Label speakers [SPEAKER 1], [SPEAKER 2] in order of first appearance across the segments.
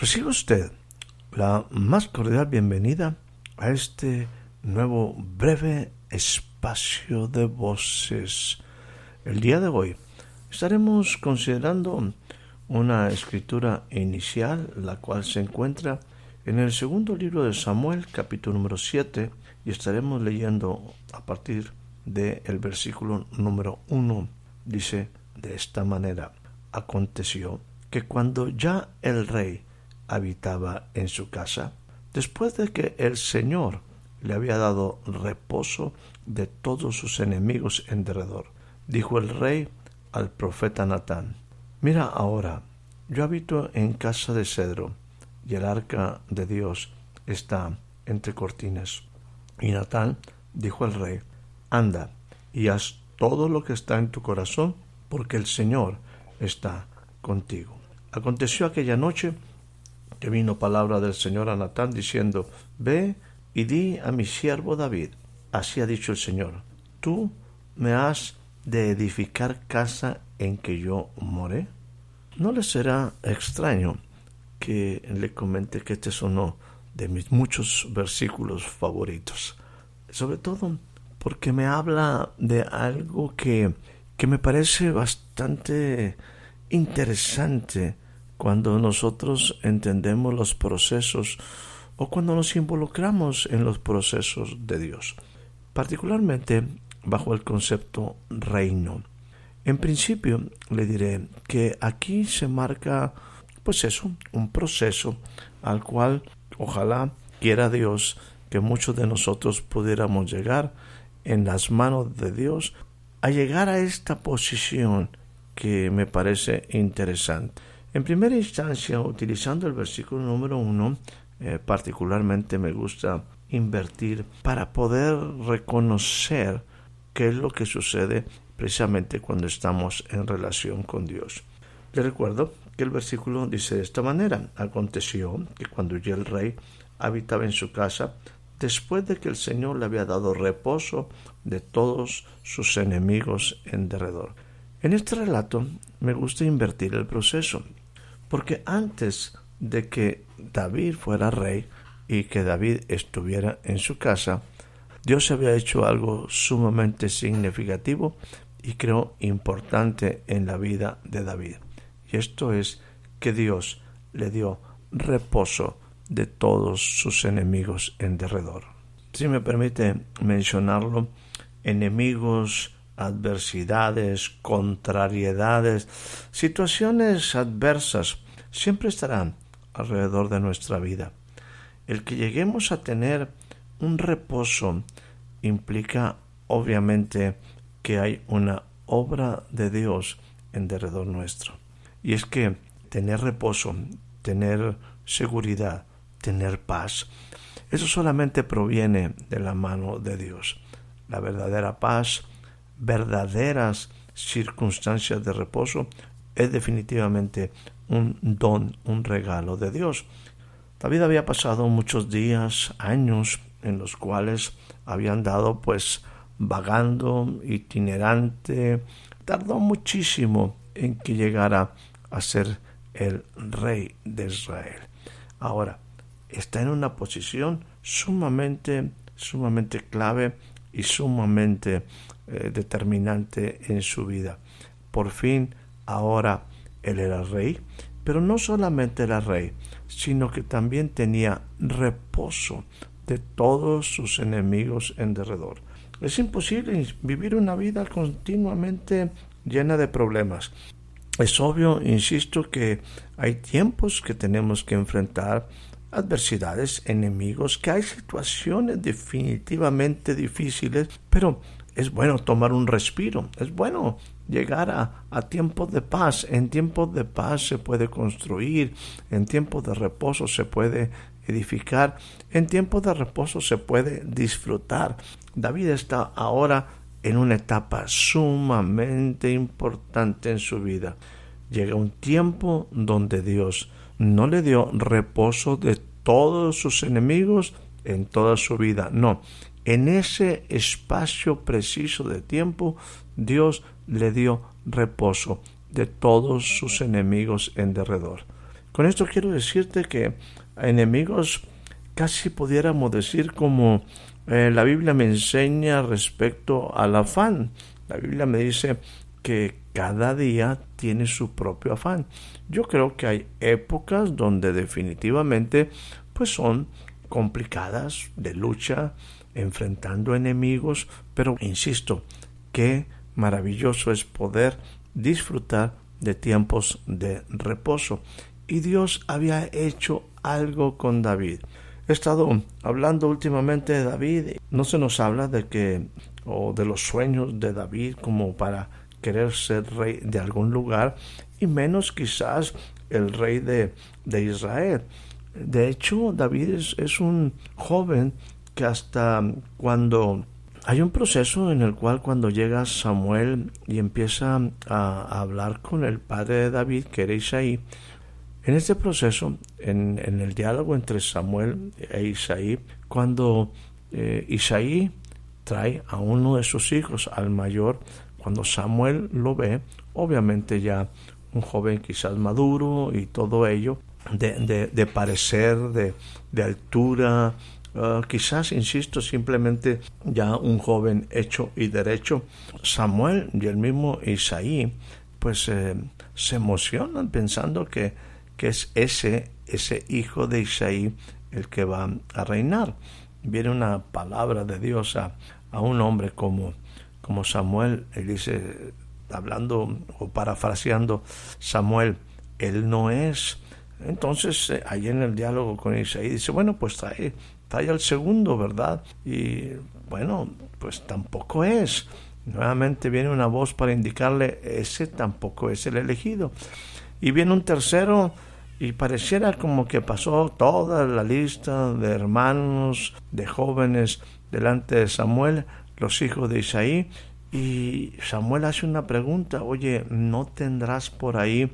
[SPEAKER 1] Recibe usted la más cordial bienvenida a este nuevo breve espacio de voces. El día de hoy estaremos considerando una escritura inicial, la cual se encuentra en el segundo libro de Samuel, capítulo número 7, y estaremos leyendo a partir del el versículo número 1. Dice de esta manera, aconteció que cuando ya el rey habitaba en su casa, después de que el Señor le había dado reposo de todos sus enemigos en derredor. Dijo el rey al profeta Natán, Mira ahora, yo habito en casa de cedro, y el arca de Dios está entre cortinas. Y Natán dijo al rey, Anda y haz todo lo que está en tu corazón, porque el Señor está contigo. Aconteció aquella noche que vino palabra del Señor a Natán diciendo, Ve y di a mi siervo David, así ha dicho el Señor, tú me has de edificar casa en que yo more. No le será extraño que le comente que este es uno de mis muchos versículos favoritos, sobre todo porque me habla de algo que, que me parece bastante interesante cuando nosotros entendemos los procesos o cuando nos involucramos en los procesos de Dios, particularmente bajo el concepto reino. En principio le diré que aquí se marca pues eso, un proceso al cual ojalá quiera Dios que muchos de nosotros pudiéramos llegar en las manos de Dios a llegar a esta posición que me parece interesante. En primera instancia, utilizando el versículo número uno, eh, particularmente me gusta invertir para poder reconocer qué es lo que sucede precisamente cuando estamos en relación con Dios. Le recuerdo que el versículo dice de esta manera, aconteció que cuando ya el rey habitaba en su casa, después de que el Señor le había dado reposo de todos sus enemigos en derredor. En este relato me gusta invertir el proceso porque antes de que David fuera rey y que David estuviera en su casa, Dios había hecho algo sumamente significativo y creo importante en la vida de David. Y esto es que Dios le dio reposo de todos sus enemigos en derredor. Si me permite mencionarlo, enemigos adversidades, contrariedades, situaciones adversas, siempre estarán alrededor de nuestra vida. El que lleguemos a tener un reposo implica obviamente que hay una obra de Dios en derredor nuestro. Y es que tener reposo, tener seguridad, tener paz, eso solamente proviene de la mano de Dios. La verdadera paz verdaderas circunstancias de reposo es definitivamente un don, un regalo de Dios. David había pasado muchos días, años, en los cuales había andado pues vagando, itinerante, tardó muchísimo en que llegara a ser el rey de Israel. Ahora, está en una posición sumamente, sumamente clave y sumamente eh, determinante en su vida. Por fin, ahora él era rey, pero no solamente era rey, sino que también tenía reposo de todos sus enemigos en derredor. Es imposible vivir una vida continuamente llena de problemas. Es obvio, insisto, que hay tiempos que tenemos que enfrentar adversidades, enemigos, que hay situaciones definitivamente difíciles, pero es bueno tomar un respiro, es bueno llegar a, a, tiempos de paz. En tiempos de paz se puede construir, en tiempos de reposo se puede edificar, en tiempos de reposo se puede disfrutar. David está ahora en una etapa sumamente importante en su vida. Llega un tiempo donde Dios no le dio reposo de todos sus enemigos en toda su vida. No, en ese espacio preciso de tiempo, Dios le dio reposo de todos sus enemigos en derredor. Con esto quiero decirte que enemigos casi pudiéramos decir como eh, la Biblia me enseña respecto al afán. La Biblia me dice que cada día tiene su propio afán. Yo creo que hay épocas donde definitivamente pues son complicadas de lucha, enfrentando enemigos, pero insisto, qué maravilloso es poder disfrutar de tiempos de reposo. Y Dios había hecho algo con David. He estado hablando últimamente de David. No se nos habla de que o de los sueños de David como para querer ser rey de algún lugar y menos quizás el rey de, de Israel. De hecho, David es, un joven que hasta cuando hay un proceso en el cual cuando llega Samuel y empieza a, hablar con el padre de David, que era Isaí, en este proceso, en, el diálogo entre Samuel e Isaí, cuando eh, Isaí trae a uno de sus hijos, al mayor, cuando Samuel lo ve, obviamente ya un joven quizás maduro y todo ello, de, parecer, de altura, ah, quizás, insisto, simplemente ya un joven hecho y derecho. Samuel y el mismo Isaí, pues eh, se emocionan pensando que, que es ese, ese hijo de Isaí el que va a reinar. Viene una palabra de Dios a, a un hombre como, como Samuel, él dice, hablando o parafraseando Samuel, él no es entonces, eh, en el diálogo con Isaí dice, bueno, pues trae, trae al segundo, ¿verdad? Y bueno, pues tampoco es. Nuevamente viene una voz para indicarle, ese tampoco es el elegido. Y viene un tercero y pareciera como que pasó toda la lista de hermanos, de jóvenes delante de Samuel, los hijos de Isaí, y Samuel hace una pregunta, oye, ¿no tendrás por ahí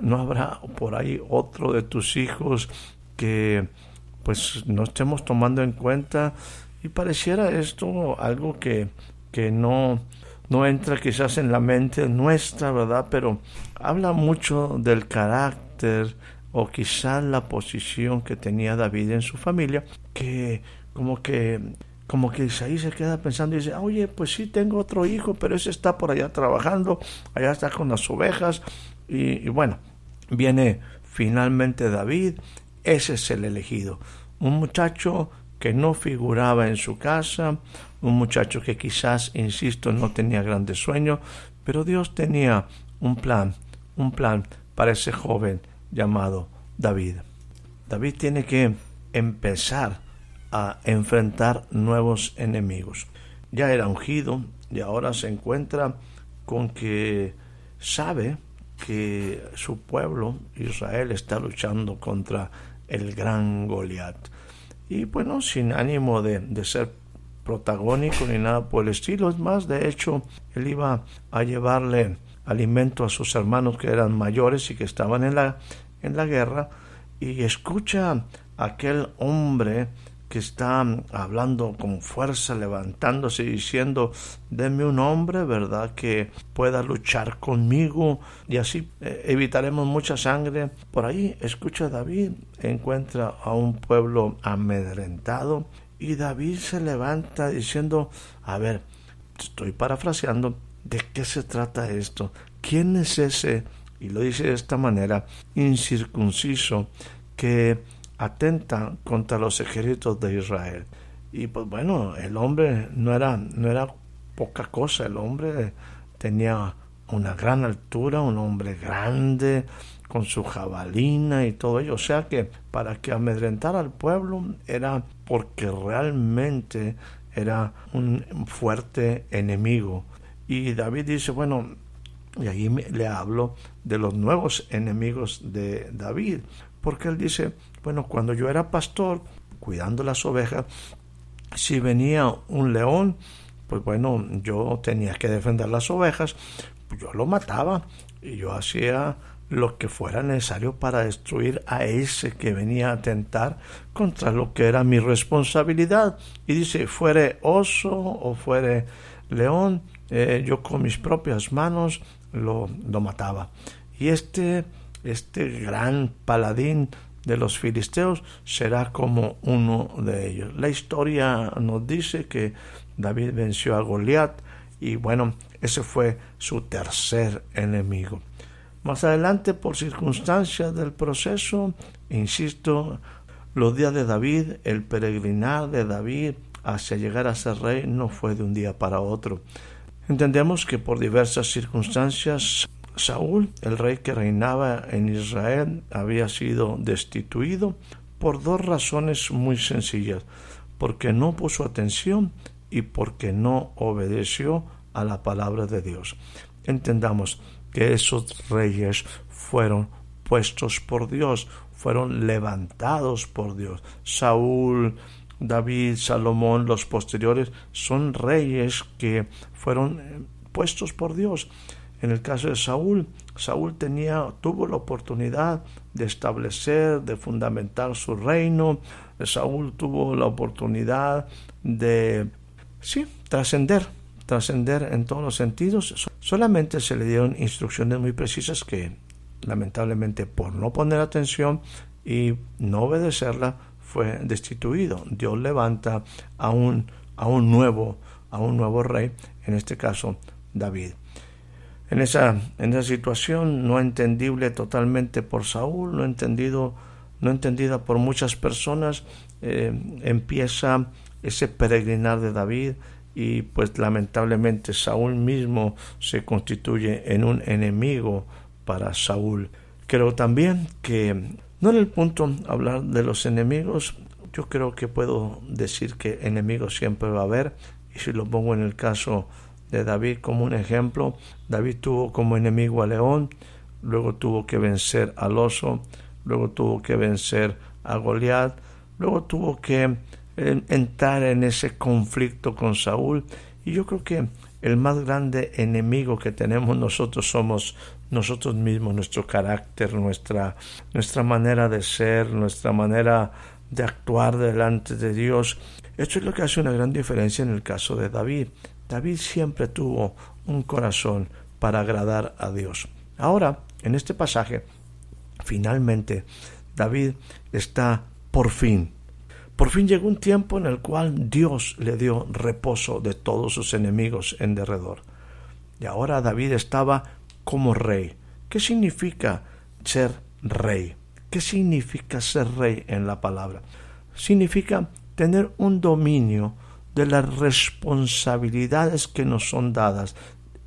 [SPEAKER 1] no habrá por ahí otro de tus hijos que pues no estemos tomando en cuenta y pareciera esto algo que, que no, no entra quizás en la mente nuestra, ¿verdad? Pero habla mucho del carácter o quizás la posición que tenía David en su familia, que como que como que Isaí se queda pensando y dice, oye, pues sí tengo otro hijo, pero ese está por allá trabajando, allá está con las ovejas, y, bueno, viene finalmente David, ese es el elegido. Un muchacho que no figuraba en su casa, un muchacho que quizás, insisto, no tenía grandes sueños, pero Dios tenía un plan, un plan para ese joven llamado David. David tiene que empezar a enfrentar nuevos enemigos. Ya era ungido y ahora se encuentra con que sabe que su pueblo, Israel, está luchando contra el gran Goliat. Y bueno, sin ánimo de, de ser protagónico ni nada por el estilo, es más, de hecho, él iba a llevarle alimento a sus hermanos que eran mayores y que estaban en la, en la guerra, y escucha a aquel hombre que está hablando con fuerza, levantándose y diciendo, denme un hombre, ¿verdad?, que pueda luchar conmigo y así eh, evitaremos mucha sangre. Por ahí escucha David, encuentra a un pueblo amedrentado y David se levanta diciendo, a ver, estoy parafraseando, ¿de qué se trata esto? ¿Quién es ese? Y lo dice de esta manera, incircunciso, que atenta contra los ejércitos de Israel. Y pues bueno, el hombre no era, no era poca cosa, el hombre tenía una gran altura, un hombre grande, con su jabalina y todo ello. O sea que para que amedrentara al pueblo era porque realmente era un fuerte enemigo. Y David dice, bueno, y ahí le hablo de los nuevos enemigos de David, porque él dice, bueno, cuando yo era pastor, cuidando las ovejas, si venía un león, pues bueno, yo tenía que defender las ovejas, pues yo lo mataba y yo hacía lo que fuera necesario para destruir a ese que venía a atentar contra lo que era mi responsabilidad. Y dice, fuere oso o fuere león, eh, yo con mis propias manos lo, lo mataba. Y este, este gran paladín de los filisteos será como uno de ellos. La historia nos dice que David venció a Goliat y bueno, ese fue su tercer enemigo. Más adelante, por circunstancias del proceso, insisto, los días de David, el peregrinar de David hacia llegar a ser rey no fue de un día para otro. Entendemos que por diversas circunstancias Saúl, el rey que reinaba en Israel, había sido destituido por dos razones muy sencillas, porque no puso atención y porque no obedeció a la palabra de Dios. Entendamos que esos reyes fueron puestos por Dios, fueron levantados por Dios. Saúl, David, Salomón, los posteriores, son reyes que fueron eh, puestos por Dios. En el caso de Saúl, Saúl tenía, tuvo la oportunidad de establecer, de fundamentar su reino. Saúl tuvo la oportunidad de, sí, trascender, trascender en todos los sentidos. Solamente se le dieron instrucciones muy precisas que, lamentablemente, por no poner atención y no obedecerla, fue destituido. Dios levanta a un, a un nuevo, a un nuevo rey, en este caso David en esa, en esa situación no entendible totalmente por Saúl, no entendido, no entendida por muchas personas, eh, empieza ese peregrinar de David y pues lamentablemente Saúl mismo se constituye en un enemigo para Saúl. Creo también que no en el punto hablar de los enemigos, yo creo que puedo decir que enemigos siempre va a haber y si lo pongo en el caso de David como un ejemplo. David tuvo como enemigo a León, luego tuvo que vencer al oso, luego tuvo que vencer a Goliat, luego tuvo que eh, entrar en ese conflicto con Saúl. Y yo creo que el más grande enemigo que tenemos nosotros somos nosotros mismos, nuestro carácter, nuestra, nuestra manera de ser, nuestra manera de actuar delante de Dios. Esto es lo que hace una gran diferencia en el caso de David. David siempre tuvo un corazón para agradar a Dios. Ahora, en este pasaje, finalmente, David está por fin. Por fin llegó un tiempo en el cual Dios le dio reposo de todos sus enemigos en derredor. Y ahora David estaba como rey. ¿Qué significa ser rey? ¿Qué significa ser rey en la palabra? Significa tener un dominio de las responsabilidades que nos son dadas.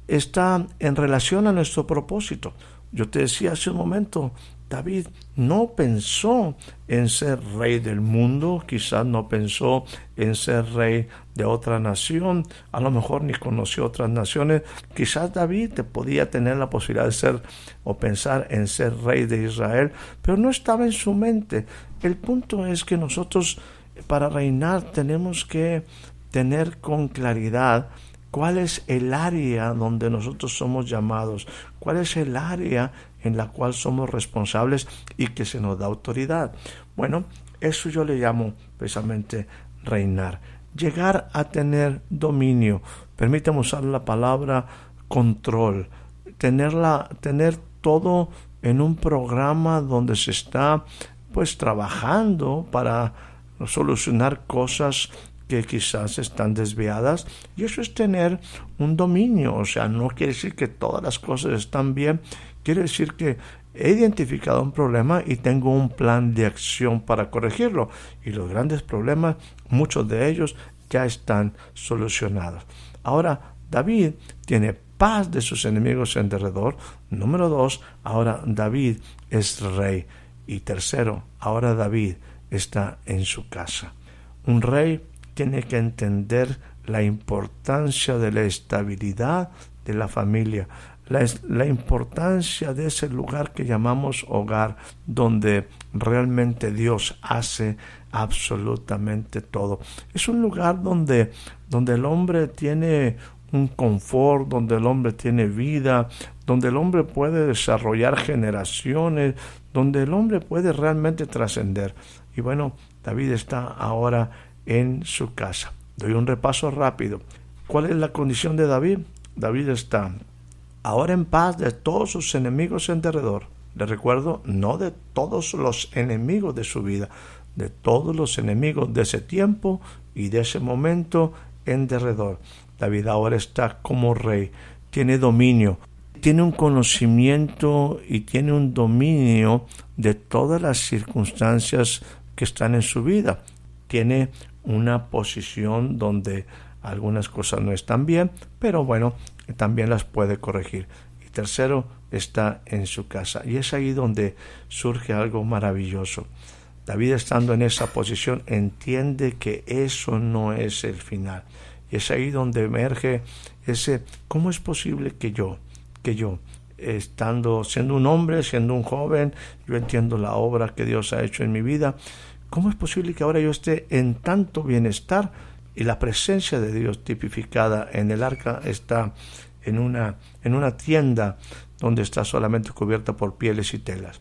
[SPEAKER 1] Está en relación a nuestro propósito. Yo te decía hace un momento, David no pensó en ser rey del mundo, quizás no pensó en ser rey de otra nación, a lo mejor ni conoció otras naciones, quizás David podía tener la posibilidad de ser o pensar en ser rey de Israel, pero no estaba en su mente. El punto es que nosotros para reinar tenemos que tener con claridad cuál es el área donde nosotros somos llamados, cuál es el área en la cual somos responsables y que se nos da autoridad. Bueno, eso yo le llamo precisamente reinar, llegar a tener dominio. Permítame usar la palabra control, tenerla, tener todo en un programa donde se está pues trabajando para solucionar cosas que quizás están desviadas y eso es tener un dominio, o sea, no quiere decir que todas las cosas están bien, quiere decir que he identificado un problema y tengo un plan de acción para corregirlo y los grandes problemas, muchos de ellos ya están solucionados. Ahora, David tiene paz de sus enemigos en derredor. Número dos, ahora David es rey. Y tercero, ahora David está en su casa. Un rey tiene que entender la importancia de la estabilidad de la familia, la, importancia de ese lugar que llamamos hogar, donde realmente Dios hace absolutamente todo. Es un lugar donde, donde el hombre tiene un confort, donde el hombre tiene vida, donde el hombre puede desarrollar generaciones, donde el hombre puede realmente trascender. Y bueno, David está ahora en su casa. Doy un repaso rápido. ¿Cuál es la condición de David? David está ahora en paz de todos sus enemigos en derredor. Le recuerdo, no de todos los enemigos de su vida, de todos los enemigos de ese tiempo y de ese momento en derredor. David ahora está como rey, tiene dominio, tiene un conocimiento y tiene un dominio de todas las circunstancias que están en su vida. Tiene una posición donde algunas cosas no están bien, pero bueno, también las puede corregir. Y tercero, está en su casa. Y es ahí donde surge algo maravilloso. David estando en esa posición entiende que eso no es el final. Y es ahí donde emerge ese, ¿cómo es posible que yo, que yo, estando, siendo un hombre, siendo un joven, yo entiendo la obra que Dios ha hecho en mi vida, ¿cómo es posible que ahora yo esté en tanto bienestar y la presencia de Dios tipificada en el arca está en una, en una tienda donde está solamente cubierta por pieles y telas?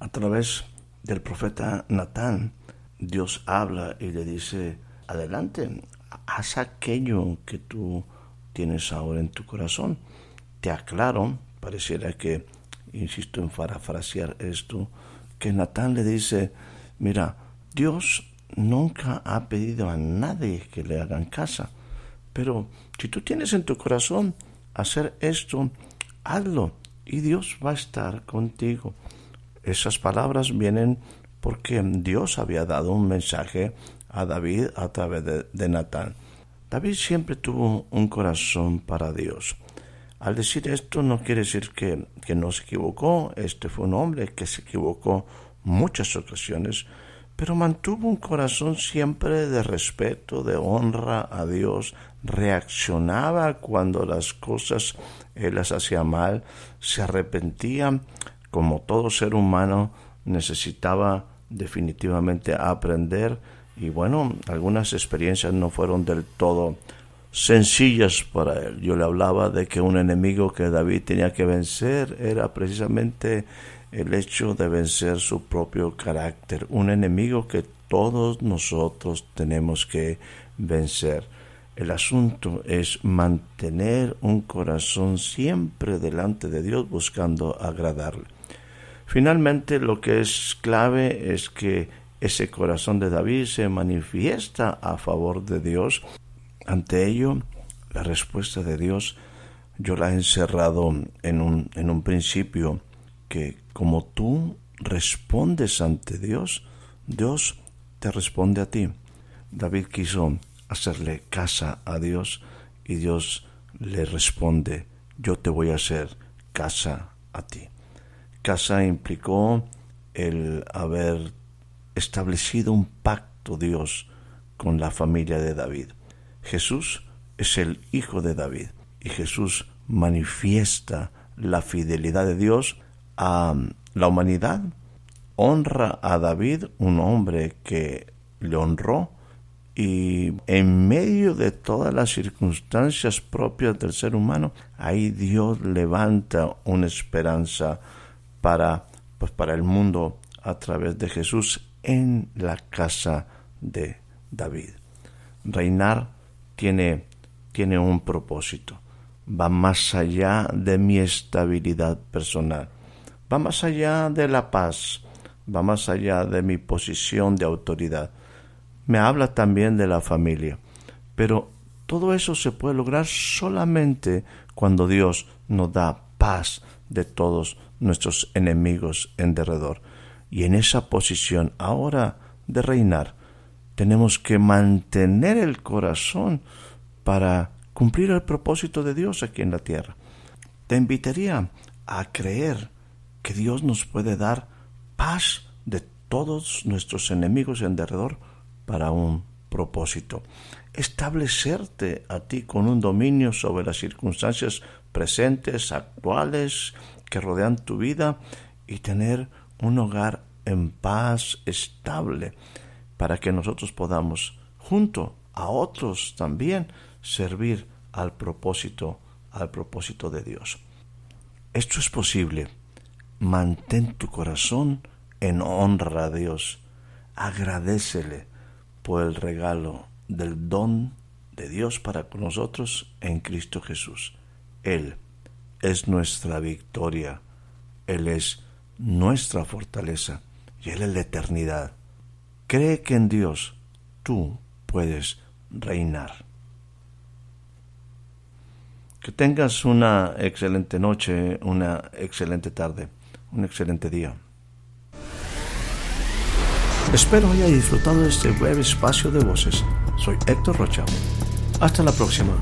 [SPEAKER 1] A través del profeta Natán, Dios habla y le dice, adelante, haz aquello que tú tienes ahora en tu corazón. Te aclaro, pareciera que, insisto en parafrasear esto, que Natán le dice, mira, Dios nunca ha pedido a nadie que le hagan casa, pero si tú tienes en tu corazón hacer esto, hazlo y Dios va a estar contigo. Esas palabras vienen porque Dios había dado un mensaje a David a través de, Natán. David siempre tuvo un corazón para Dios. Al decir esto no quiere decir que, que no se equivocó. Este fue un hombre que se equivocó muchas ocasiones, pero mantuvo un corazón siempre de respeto, de honra a Dios, reaccionaba cuando las cosas él las hacía mal, se arrepentía, como todo ser humano necesitaba definitivamente aprender y bueno, algunas experiencias no fueron del todo sencillas para él. Yo le hablaba de que un enemigo que David tenía que vencer era precisamente el hecho de vencer su propio carácter, un enemigo que todos nosotros tenemos que vencer. El asunto es mantener un corazón siempre delante de Dios buscando agradarle. Finalmente, lo que es clave es que ese corazón de David se manifiesta a favor de Dios. Ante ello, la respuesta de Dios yo la he encerrado en un, en un principio que como tú respondes ante Dios, Dios te responde a ti. David quiso hacerle casa a Dios y Dios le responde, yo te voy a hacer casa a ti. Casa implicó el haber establecido un pacto Dios con la familia de David. Jesús es el Hijo de David y Jesús manifiesta la fidelidad de Dios a la humanidad. Honra a David, un hombre que le honró y en medio de todas las circunstancias propias del ser humano, ahí Dios levanta una esperanza para, pues para el mundo a través de Jesús en la casa de David. Reinar tiene, tiene un propósito, va más allá de mi estabilidad personal, va más allá de la paz, va más allá de mi posición de autoridad. Me habla también de la familia, pero todo eso se puede lograr solamente cuando Dios nos da paz de todos nuestros enemigos en derredor. Y en esa posición ahora de reinar, tenemos que mantener el corazón para cumplir el propósito de Dios aquí en la tierra. Te invitaría a creer que Dios nos puede dar paz de todos nuestros enemigos en derredor para un propósito. Establecerte a ti con un dominio sobre las circunstancias presentes, actuales, que rodean tu vida y tener un hogar en paz estable para que nosotros podamos, junto a otros también, servir al propósito, al propósito de Dios. Esto es posible. Mantén tu corazón en honra a Dios. Agradecele por el regalo del don de Dios para nosotros en Cristo Jesús. Él es nuestra victoria. Él es nuestra fortaleza y Él es la eternidad. Cree que en Dios tú puedes reinar. Que tengas una excelente noche, una excelente tarde, un excelente día. Espero haya disfrutado de este breve espacio de voces. Soy Héctor Rocha. Hasta la próxima.